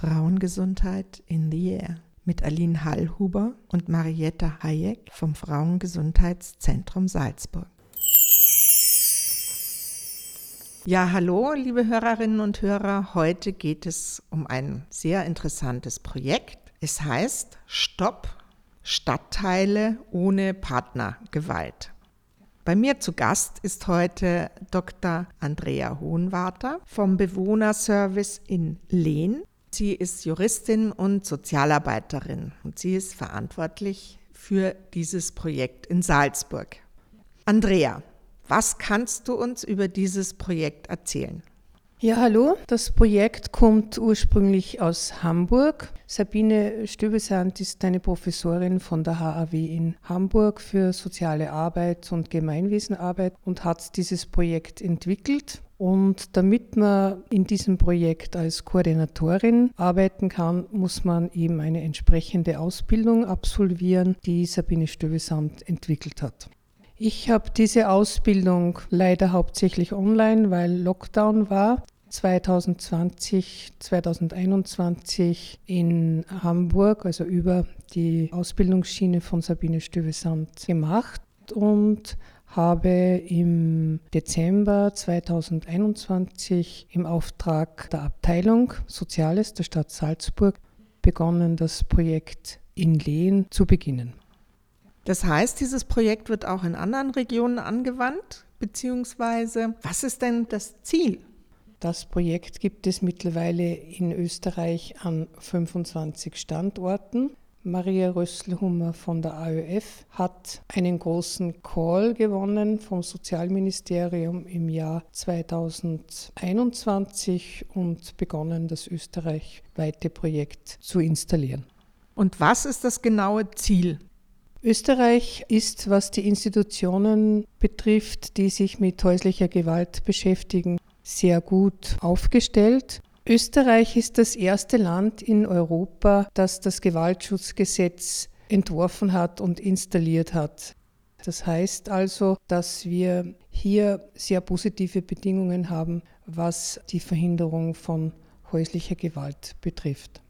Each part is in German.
Frauengesundheit in the Air mit Aline Hallhuber und Marietta Hayek vom Frauengesundheitszentrum Salzburg. Ja, hallo, liebe Hörerinnen und Hörer. Heute geht es um ein sehr interessantes Projekt. Es heißt Stopp Stadtteile ohne Partnergewalt. Bei mir zu Gast ist heute Dr. Andrea Hohenwarter vom Bewohnerservice in Lehn. Sie ist Juristin und Sozialarbeiterin und sie ist verantwortlich für dieses Projekt in Salzburg. Andrea, was kannst du uns über dieses Projekt erzählen? Ja, hallo. Das Projekt kommt ursprünglich aus Hamburg. Sabine Stöbesand ist eine Professorin von der HAW in Hamburg für soziale Arbeit und Gemeinwesenarbeit und hat dieses Projekt entwickelt. Und damit man in diesem Projekt als Koordinatorin arbeiten kann, muss man eben eine entsprechende Ausbildung absolvieren, die Sabine Stöbesand entwickelt hat. Ich habe diese Ausbildung leider hauptsächlich online, weil Lockdown war. 2020, 2021 in Hamburg, also über die Ausbildungsschiene von Sabine Stüvesand gemacht und habe im Dezember 2021 im Auftrag der Abteilung Soziales der Stadt Salzburg begonnen, das Projekt in Lehen zu beginnen. Das heißt, dieses Projekt wird auch in anderen Regionen angewandt, beziehungsweise was ist denn das Ziel? Das Projekt gibt es mittlerweile in Österreich an 25 Standorten. Maria Rösselhummer von der AÖF hat einen großen Call gewonnen vom Sozialministerium im Jahr 2021 und begonnen, das österreichweite Projekt zu installieren. Und was ist das genaue Ziel? Österreich ist, was die Institutionen betrifft, die sich mit häuslicher Gewalt beschäftigen, sehr gut aufgestellt. Österreich ist das erste Land in Europa, das das Gewaltschutzgesetz entworfen hat und installiert hat. Das heißt also, dass wir hier sehr positive Bedingungen haben, was die Verhinderung von häuslicher Gewalt betrifft.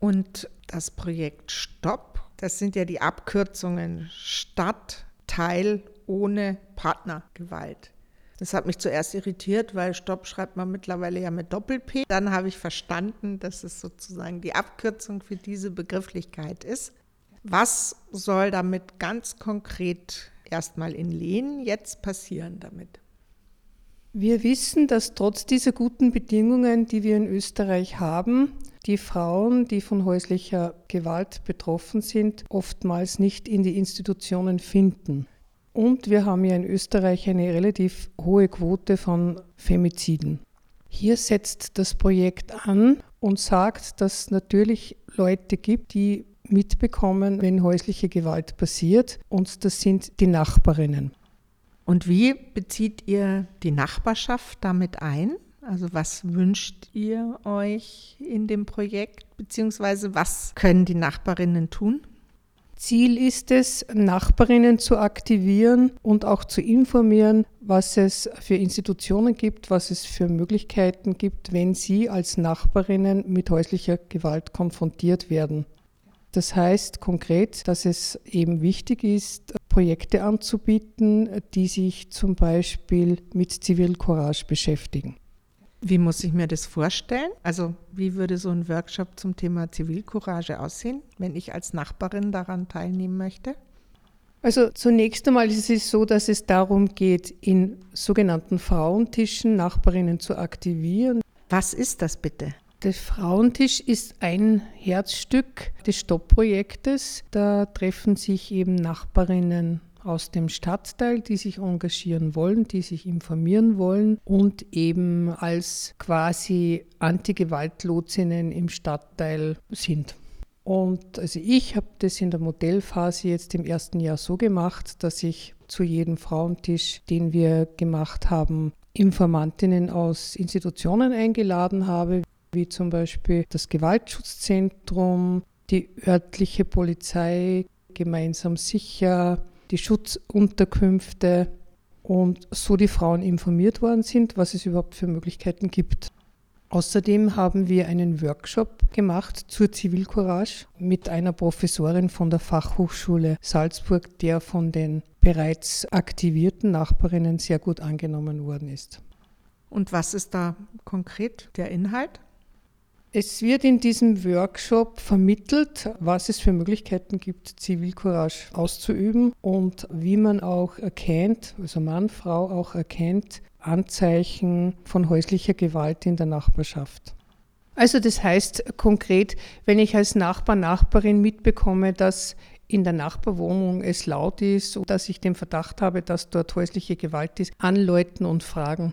Und das Projekt Stopp das sind ja die Abkürzungen Stadtteil ohne Partnergewalt. Das hat mich zuerst irritiert, weil Stopp schreibt man mittlerweile ja mit Doppel-P. Dann habe ich verstanden, dass es sozusagen die Abkürzung für diese Begrifflichkeit ist. Was soll damit ganz konkret erstmal in Lehnen jetzt passieren damit? Wir wissen, dass trotz dieser guten Bedingungen, die wir in Österreich haben, die Frauen, die von häuslicher Gewalt betroffen sind, oftmals nicht in die Institutionen finden. Und wir haben ja in Österreich eine relativ hohe Quote von Femiziden. Hier setzt das Projekt an und sagt, dass es natürlich Leute gibt, die mitbekommen, wenn häusliche Gewalt passiert. Und das sind die Nachbarinnen. Und wie bezieht ihr die Nachbarschaft damit ein? Also was wünscht ihr euch in dem Projekt, beziehungsweise was können die Nachbarinnen tun? Ziel ist es, Nachbarinnen zu aktivieren und auch zu informieren, was es für Institutionen gibt, was es für Möglichkeiten gibt, wenn sie als Nachbarinnen mit häuslicher Gewalt konfrontiert werden. Das heißt konkret, dass es eben wichtig ist, Projekte anzubieten, die sich zum Beispiel mit Zivilcourage beschäftigen. Wie muss ich mir das vorstellen? Also wie würde so ein Workshop zum Thema Zivilcourage aussehen, wenn ich als Nachbarin daran teilnehmen möchte? Also zunächst einmal ist es so, dass es darum geht, in sogenannten Frauentischen Nachbarinnen zu aktivieren. Was ist das bitte? Der Frauentisch ist ein Herzstück des Stopp-Projektes. Da treffen sich eben Nachbarinnen aus dem Stadtteil, die sich engagieren wollen, die sich informieren wollen und eben als quasi Anti-Gewalt-Lotsinnen im Stadtteil sind. Und also ich habe das in der Modellphase jetzt im ersten Jahr so gemacht, dass ich zu jedem Frauentisch, den wir gemacht haben, Informantinnen aus Institutionen eingeladen habe, wie zum Beispiel das Gewaltschutzzentrum, die örtliche Polizei, gemeinsam sicher, die Schutzunterkünfte und so die Frauen informiert worden sind, was es überhaupt für Möglichkeiten gibt. Außerdem haben wir einen Workshop gemacht zur Zivilcourage mit einer Professorin von der Fachhochschule Salzburg, der von den bereits aktivierten Nachbarinnen sehr gut angenommen worden ist. Und was ist da konkret der Inhalt? Es wird in diesem Workshop vermittelt, was es für Möglichkeiten gibt, Zivilcourage auszuüben und wie man auch erkennt, also Mann, Frau auch erkennt, Anzeichen von häuslicher Gewalt in der Nachbarschaft. Also das heißt konkret, wenn ich als Nachbar, Nachbarin mitbekomme, dass in der Nachbarwohnung es laut ist und dass ich den Verdacht habe, dass dort häusliche Gewalt ist, anläuten und fragen,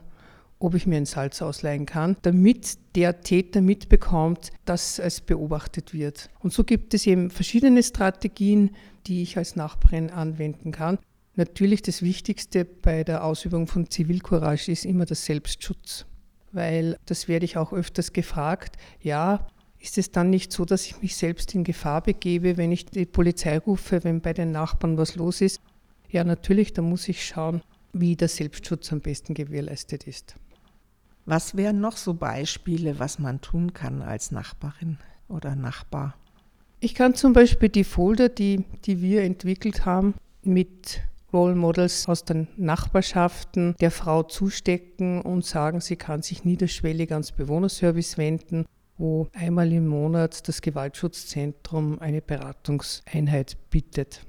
ob ich mir ein Salz ausleihen kann, damit der Täter mitbekommt, dass es beobachtet wird. Und so gibt es eben verschiedene Strategien, die ich als Nachbarin anwenden kann. Natürlich das Wichtigste bei der Ausübung von Zivilcourage ist immer der Selbstschutz, weil das werde ich auch öfters gefragt. Ja, ist es dann nicht so, dass ich mich selbst in Gefahr begebe, wenn ich die Polizei rufe, wenn bei den Nachbarn was los ist? Ja, natürlich, da muss ich schauen, wie der Selbstschutz am besten gewährleistet ist. Was wären noch so Beispiele, was man tun kann als Nachbarin oder Nachbar? Ich kann zum Beispiel die Folder, die, die wir entwickelt haben, mit Role Models aus den Nachbarschaften der Frau zustecken und sagen, sie kann sich niederschwellig ans Bewohnerservice wenden, wo einmal im Monat das Gewaltschutzzentrum eine Beratungseinheit bietet.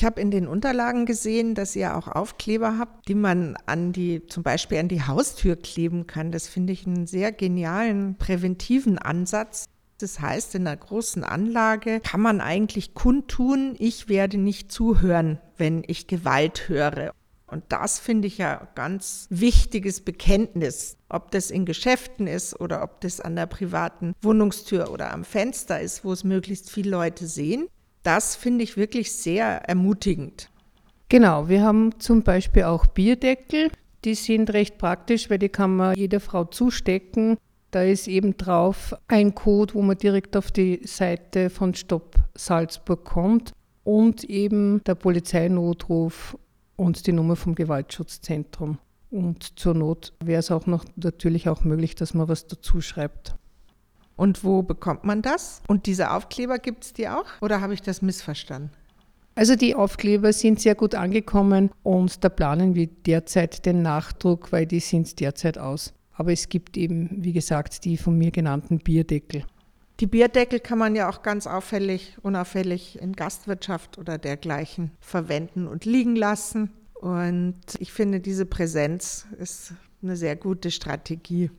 Ich habe in den Unterlagen gesehen, dass ihr auch Aufkleber habt, die man an die, zum Beispiel an die Haustür kleben kann. Das finde ich einen sehr genialen präventiven Ansatz. Das heißt, in einer großen Anlage kann man eigentlich kundtun, ich werde nicht zuhören, wenn ich Gewalt höre. Und das finde ich ja ganz wichtiges Bekenntnis. Ob das in Geschäften ist oder ob das an der privaten Wohnungstür oder am Fenster ist, wo es möglichst viele Leute sehen. Das finde ich wirklich sehr ermutigend. Genau, wir haben zum Beispiel auch Bierdeckel. Die sind recht praktisch, weil die kann man jeder Frau zustecken da ist eben drauf ein Code, wo man direkt auf die Seite von Stopp Salzburg kommt und eben der Polizeinotruf und die Nummer vom Gewaltschutzzentrum. Und zur Not wäre es auch noch natürlich auch möglich, dass man was dazu schreibt. Und wo bekommt man das? Und diese Aufkleber gibt es die auch? Oder habe ich das missverstanden? Also die Aufkleber sind sehr gut angekommen und da planen wir derzeit den Nachdruck, weil die sind derzeit aus. Aber es gibt eben, wie gesagt, die von mir genannten Bierdeckel. Die Bierdeckel kann man ja auch ganz auffällig, unauffällig in Gastwirtschaft oder dergleichen verwenden und liegen lassen. Und ich finde, diese Präsenz ist eine sehr gute Strategie.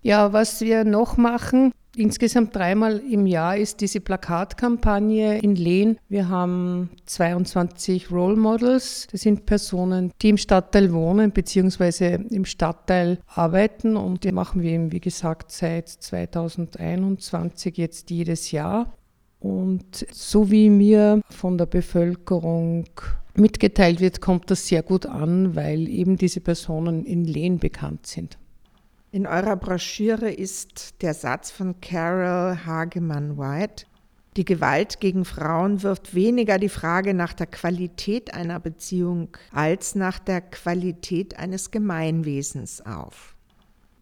Ja, was wir noch machen, Insgesamt dreimal im Jahr ist diese Plakatkampagne in Lehn. Wir haben 22 Role Models. Das sind Personen, die im Stadtteil wohnen bzw. im Stadtteil arbeiten und die machen wir eben, wie gesagt, seit 2021 jetzt jedes Jahr. Und so wie mir von der Bevölkerung mitgeteilt wird, kommt das sehr gut an, weil eben diese Personen in Lehn bekannt sind. In eurer Broschüre ist der Satz von Carol Hagemann White, die Gewalt gegen Frauen wirft weniger die Frage nach der Qualität einer Beziehung als nach der Qualität eines Gemeinwesens auf.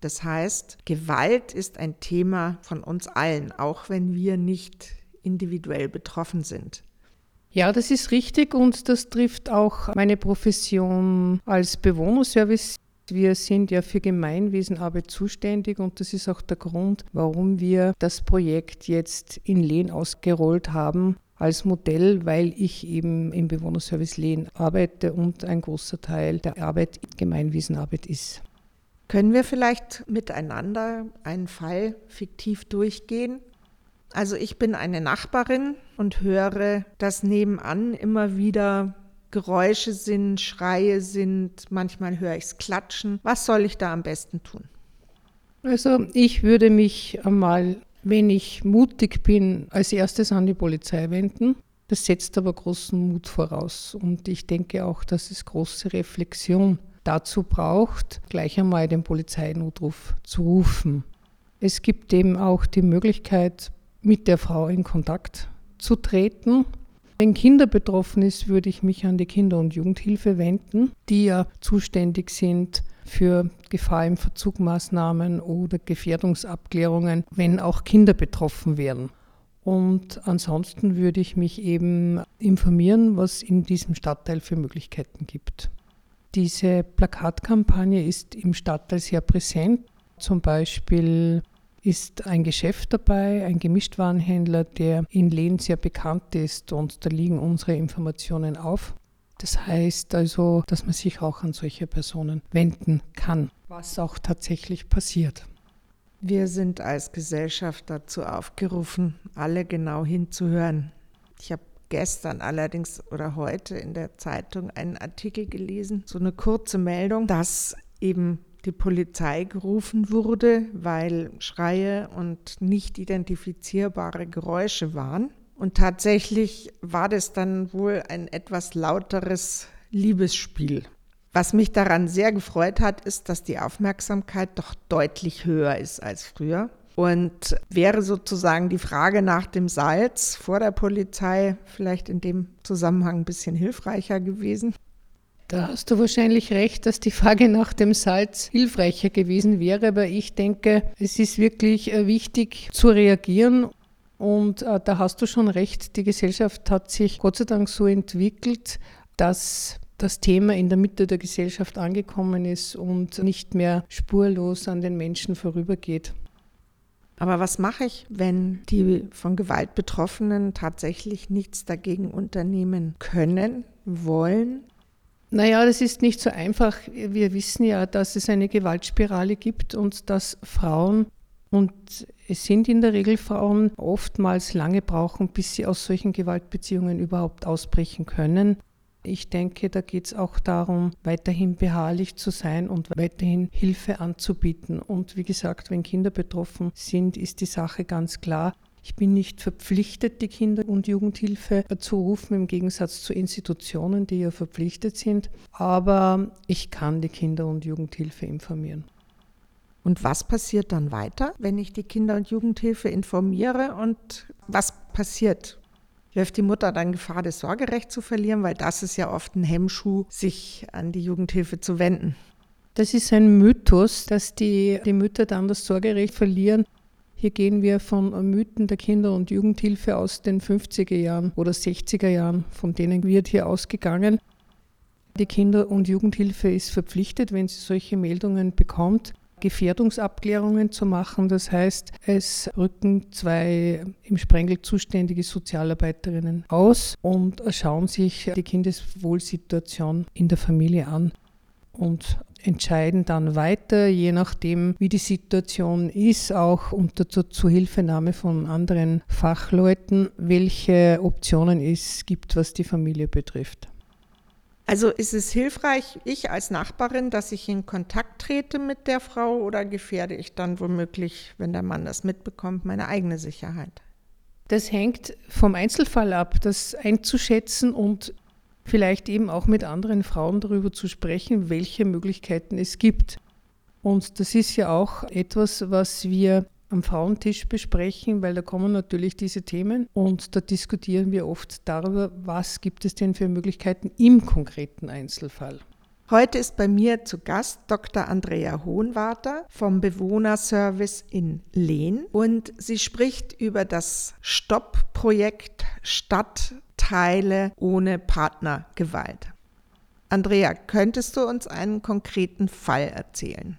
Das heißt, Gewalt ist ein Thema von uns allen, auch wenn wir nicht individuell betroffen sind. Ja, das ist richtig und das trifft auch meine Profession als Bewohnerservice wir sind ja für Gemeinwesenarbeit zuständig und das ist auch der Grund, warum wir das Projekt jetzt in Lehn ausgerollt haben als Modell, weil ich eben im Bewohnerservice Lehn arbeite und ein großer Teil der Arbeit Gemeinwesenarbeit ist. Können wir vielleicht miteinander einen Fall fiktiv durchgehen? Also ich bin eine Nachbarin und höre, dass nebenan immer wieder Geräusche sind, Schreie sind, manchmal höre ich es klatschen. Was soll ich da am besten tun? Also ich würde mich einmal, wenn ich mutig bin, als erstes an die Polizei wenden. Das setzt aber großen Mut voraus und ich denke auch, dass es große Reflexion dazu braucht, gleich einmal den Polizeinotruf zu rufen. Es gibt eben auch die Möglichkeit, mit der Frau in Kontakt zu treten wenn Kinder betroffen ist, würde ich mich an die Kinder- und Jugendhilfe wenden, die ja zuständig sind für Gefahr im Verzugmaßnahmen oder Gefährdungsabklärungen, wenn auch Kinder betroffen wären. Und ansonsten würde ich mich eben informieren, was in diesem Stadtteil für Möglichkeiten gibt. Diese Plakatkampagne ist im Stadtteil sehr präsent. Zum Beispiel ist ein Geschäft dabei, ein Gemischtwarenhändler, der in Lehn sehr bekannt ist und da liegen unsere Informationen auf. Das heißt also, dass man sich auch an solche Personen wenden kann, was auch tatsächlich passiert. Wir sind als Gesellschaft dazu aufgerufen, alle genau hinzuhören. Ich habe gestern allerdings oder heute in der Zeitung einen Artikel gelesen, so eine kurze Meldung, dass eben die Polizei gerufen wurde, weil Schreie und nicht identifizierbare Geräusche waren. Und tatsächlich war das dann wohl ein etwas lauteres Liebesspiel. Was mich daran sehr gefreut hat, ist, dass die Aufmerksamkeit doch deutlich höher ist als früher. Und wäre sozusagen die Frage nach dem Salz vor der Polizei vielleicht in dem Zusammenhang ein bisschen hilfreicher gewesen? Da hast du wahrscheinlich recht, dass die Frage nach dem Salz hilfreicher gewesen wäre, aber ich denke, es ist wirklich äh, wichtig zu reagieren. Und äh, da hast du schon recht, die Gesellschaft hat sich Gott sei Dank so entwickelt, dass das Thema in der Mitte der Gesellschaft angekommen ist und nicht mehr spurlos an den Menschen vorübergeht. Aber was mache ich, wenn die von Gewalt Betroffenen tatsächlich nichts dagegen unternehmen können, wollen? Naja, das ist nicht so einfach. Wir wissen ja, dass es eine Gewaltspirale gibt und dass Frauen, und es sind in der Regel Frauen, oftmals lange brauchen, bis sie aus solchen Gewaltbeziehungen überhaupt ausbrechen können. Ich denke, da geht es auch darum, weiterhin beharrlich zu sein und weiterhin Hilfe anzubieten. Und wie gesagt, wenn Kinder betroffen sind, ist die Sache ganz klar. Ich bin nicht verpflichtet, die Kinder- und Jugendhilfe zu rufen, im Gegensatz zu Institutionen, die ja verpflichtet sind. Aber ich kann die Kinder- und Jugendhilfe informieren. Und was passiert dann weiter, wenn ich die Kinder- und Jugendhilfe informiere und was passiert? Läuft die Mutter dann Gefahr, das Sorgerecht zu verlieren? Weil das ist ja oft ein Hemmschuh, sich an die Jugendhilfe zu wenden. Das ist ein Mythos, dass die, die Mütter dann das Sorgerecht verlieren. Hier gehen wir von Mythen der Kinder- und Jugendhilfe aus den 50er Jahren oder 60er Jahren, von denen wird hier ausgegangen. Die Kinder- und Jugendhilfe ist verpflichtet, wenn sie solche Meldungen bekommt, Gefährdungsabklärungen zu machen. Das heißt, es rücken zwei im Sprengel zuständige Sozialarbeiterinnen aus und schauen sich die Kindeswohlsituation in der Familie an und entscheiden dann weiter, je nachdem, wie die Situation ist, auch unter Zuhilfenahme von anderen Fachleuten, welche Optionen es gibt, was die Familie betrifft. Also ist es hilfreich, ich als Nachbarin, dass ich in Kontakt trete mit der Frau oder gefährde ich dann womöglich, wenn der Mann das mitbekommt, meine eigene Sicherheit? Das hängt vom Einzelfall ab, das einzuschätzen und vielleicht eben auch mit anderen Frauen darüber zu sprechen, welche Möglichkeiten es gibt. Und das ist ja auch etwas, was wir am Frauentisch besprechen, weil da kommen natürlich diese Themen und da diskutieren wir oft darüber, was gibt es denn für Möglichkeiten im konkreten Einzelfall. Heute ist bei mir zu Gast Dr. Andrea Hohenwarter vom Bewohnerservice in Lehn und sie spricht über das Stopp-Projekt Stadtteile ohne Partnergewalt. Andrea, könntest du uns einen konkreten Fall erzählen?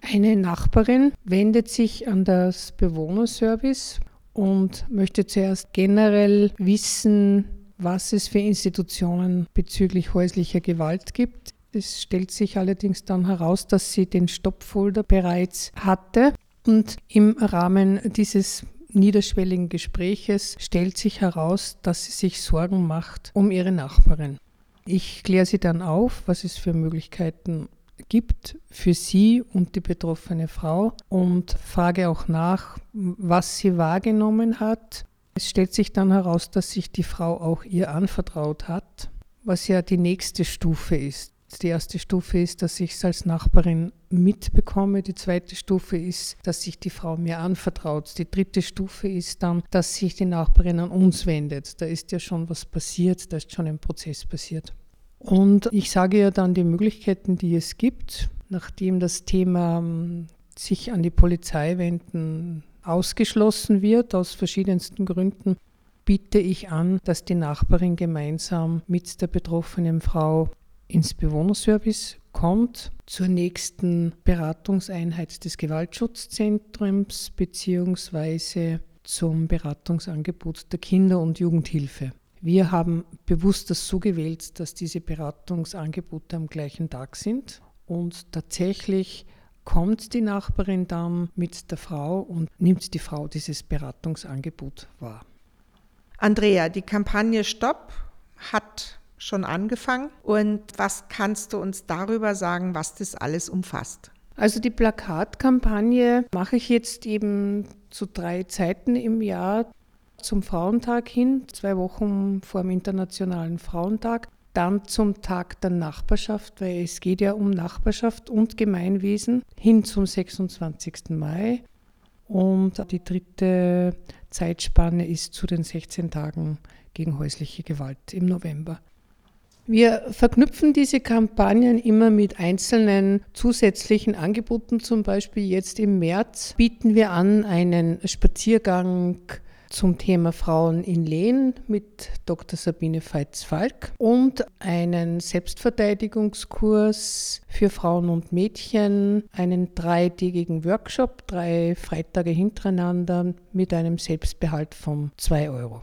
Eine Nachbarin wendet sich an das Bewohnerservice und möchte zuerst generell wissen, was es für Institutionen bezüglich häuslicher Gewalt gibt. Es stellt sich allerdings dann heraus, dass sie den Stoppfolder bereits hatte und im Rahmen dieses niederschwelligen Gespräches stellt sich heraus, dass sie sich Sorgen macht um ihre Nachbarin. Ich kläre sie dann auf, was es für Möglichkeiten gibt für sie und die betroffene Frau und frage auch nach, was sie wahrgenommen hat, es stellt sich dann heraus, dass sich die Frau auch ihr anvertraut hat, was ja die nächste Stufe ist. Die erste Stufe ist, dass ich es als Nachbarin mitbekomme. Die zweite Stufe ist, dass sich die Frau mir anvertraut. Die dritte Stufe ist dann, dass sich die Nachbarin an uns wendet. Da ist ja schon was passiert, da ist schon ein Prozess passiert. Und ich sage ja dann die Möglichkeiten, die es gibt, nachdem das Thema ähm, sich an die Polizei wenden ausgeschlossen wird, aus verschiedensten Gründen, biete ich an, dass die Nachbarin gemeinsam mit der betroffenen Frau ins Bewohnerservice kommt, zur nächsten Beratungseinheit des Gewaltschutzzentrums beziehungsweise zum Beratungsangebot der Kinder- und Jugendhilfe. Wir haben bewusst das so gewählt, dass diese Beratungsangebote am gleichen Tag sind und tatsächlich kommt die Nachbarin dann mit der Frau und nimmt die Frau dieses Beratungsangebot wahr. Andrea, die Kampagne Stopp hat schon angefangen. Und was kannst du uns darüber sagen, was das alles umfasst? Also die Plakatkampagne mache ich jetzt eben zu drei Zeiten im Jahr zum Frauentag hin, zwei Wochen vor dem Internationalen Frauentag, dann zum Tag der Nachbarschaft, weil es geht ja um Nachbarschaft und Gemeinwesen, hin zum 26. Mai. Und die dritte Zeitspanne ist zu den 16 Tagen gegen häusliche Gewalt im November. Wir verknüpfen diese Kampagnen immer mit einzelnen zusätzlichen Angeboten. Zum Beispiel jetzt im März bieten wir an einen Spaziergang zum Thema Frauen in Lehen mit Dr. Sabine Feitz-Falk und einen Selbstverteidigungskurs für Frauen und Mädchen, einen dreitägigen Workshop, drei Freitage hintereinander mit einem Selbstbehalt von zwei Euro.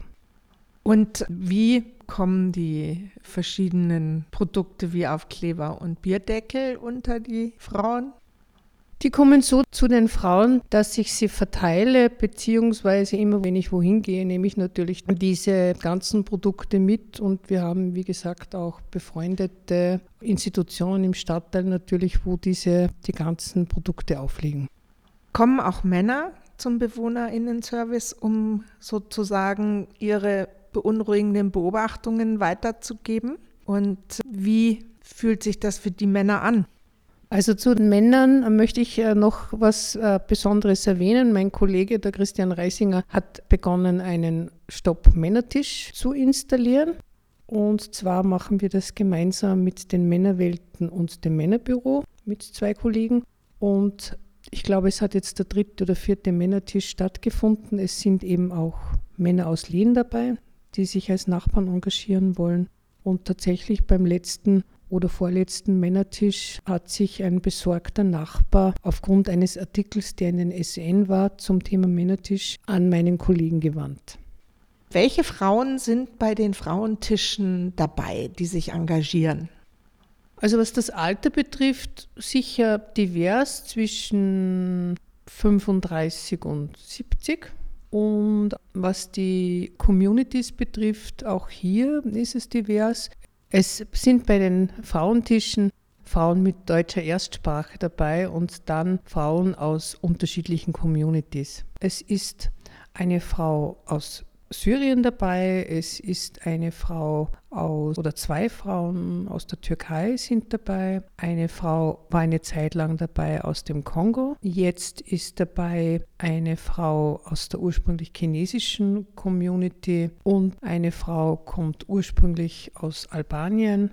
Und wie kommen die verschiedenen Produkte wie Aufkleber und Bierdeckel unter die Frauen? Die kommen so zu den Frauen, dass ich sie verteile, beziehungsweise immer, wenn ich wohin gehe, nehme ich natürlich diese ganzen Produkte mit. Und wir haben, wie gesagt, auch befreundete Institutionen im Stadtteil natürlich, wo diese die ganzen Produkte aufliegen. Kommen auch Männer zum Bewohnerinnenservice, um sozusagen ihre beunruhigenden Beobachtungen weiterzugeben? Und wie fühlt sich das für die Männer an? Also zu den Männern möchte ich äh, noch was äh, Besonderes erwähnen. Mein Kollege, der Christian Reisinger, hat begonnen, einen Stopp-Männertisch zu installieren. Und zwar machen wir das gemeinsam mit den Männerwelten und dem Männerbüro mit zwei Kollegen. Und ich glaube, es hat jetzt der dritte oder vierte Männertisch stattgefunden. Es sind eben auch Männer aus Lehen dabei die sich als Nachbarn engagieren wollen. Und tatsächlich beim letzten oder vorletzten Männertisch hat sich ein besorgter Nachbar aufgrund eines Artikels, der in den SN war, zum Thema Männertisch an meinen Kollegen gewandt. Welche Frauen sind bei den Frauentischen dabei, die sich engagieren? Also was das Alter betrifft, sicher divers zwischen 35 und 70. Und was die Communities betrifft, auch hier ist es divers. Es sind bei den Frauentischen Frauen mit deutscher Erstsprache dabei und dann Frauen aus unterschiedlichen Communities. Es ist eine Frau aus Syrien dabei, es ist eine Frau aus oder zwei Frauen aus der Türkei sind dabei. Eine Frau war eine Zeit lang dabei aus dem Kongo. Jetzt ist dabei eine Frau aus der ursprünglich chinesischen Community und eine Frau kommt ursprünglich aus Albanien.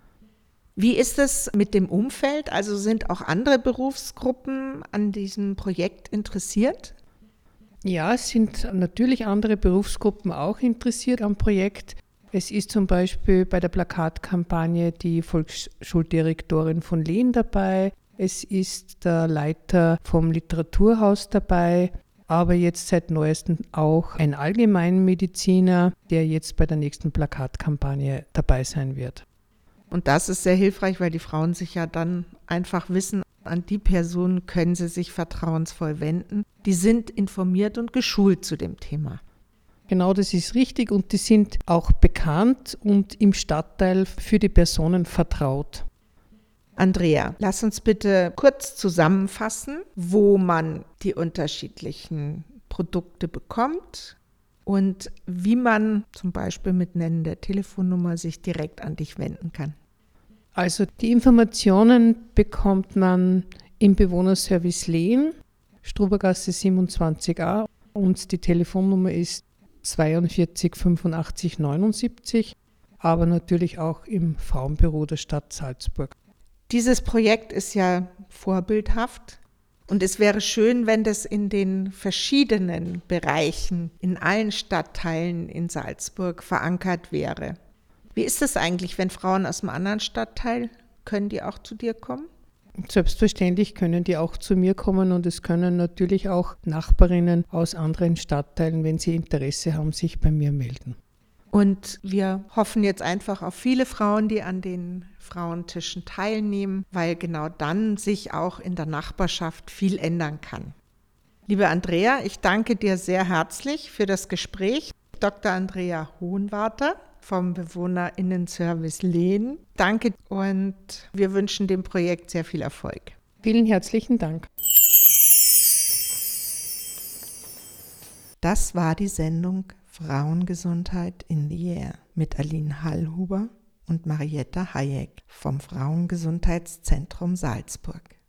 Wie ist es mit dem Umfeld? Also sind auch andere Berufsgruppen an diesem Projekt interessiert? Ja, es sind natürlich andere Berufsgruppen auch interessiert am Projekt. Es ist zum Beispiel bei der Plakatkampagne die Volksschuldirektorin von Lehn dabei. Es ist der Leiter vom Literaturhaus dabei, aber jetzt seit neuestem auch ein Allgemeinmediziner, der jetzt bei der nächsten Plakatkampagne dabei sein wird. Und das ist sehr hilfreich, weil die Frauen sich ja dann einfach wissen, an die Person können sie sich vertrauensvoll wenden. Die sind informiert und geschult zu dem Thema. Genau, das ist richtig und die sind auch bekannt und im Stadtteil für die Personen vertraut. Andrea, lass uns bitte kurz zusammenfassen, wo man die unterschiedlichen Produkte bekommt und wie man zum Beispiel mit Nennen der Telefonnummer sich direkt an dich wenden kann. Also die Informationen bekommt man im Bewohnerservice Lehen, Strubergasse 27a und die Telefonnummer ist 42 85 79. aber natürlich auch im Frauenbüro der Stadt Salzburg. Dieses Projekt ist ja vorbildhaft. Und es wäre schön, wenn das in den verschiedenen Bereichen, in allen Stadtteilen in Salzburg verankert wäre. Wie ist es eigentlich, wenn Frauen aus einem anderen Stadtteil, können die auch zu dir kommen? Selbstverständlich können die auch zu mir kommen und es können natürlich auch Nachbarinnen aus anderen Stadtteilen, wenn sie Interesse haben, sich bei mir melden. Und wir hoffen jetzt einfach auf viele Frauen, die an den Frauentischen teilnehmen, weil genau dann sich auch in der Nachbarschaft viel ändern kann. Liebe Andrea, ich danke dir sehr herzlich für das Gespräch. Dr. Andrea Hohenwarter vom Bewohnerinnenservice Lehn. Danke und wir wünschen dem Projekt sehr viel Erfolg. Vielen herzlichen Dank. Das war die Sendung Frauengesundheit in the Air mit Aline Hallhuber und Marietta Hayek vom Frauengesundheitszentrum Salzburg.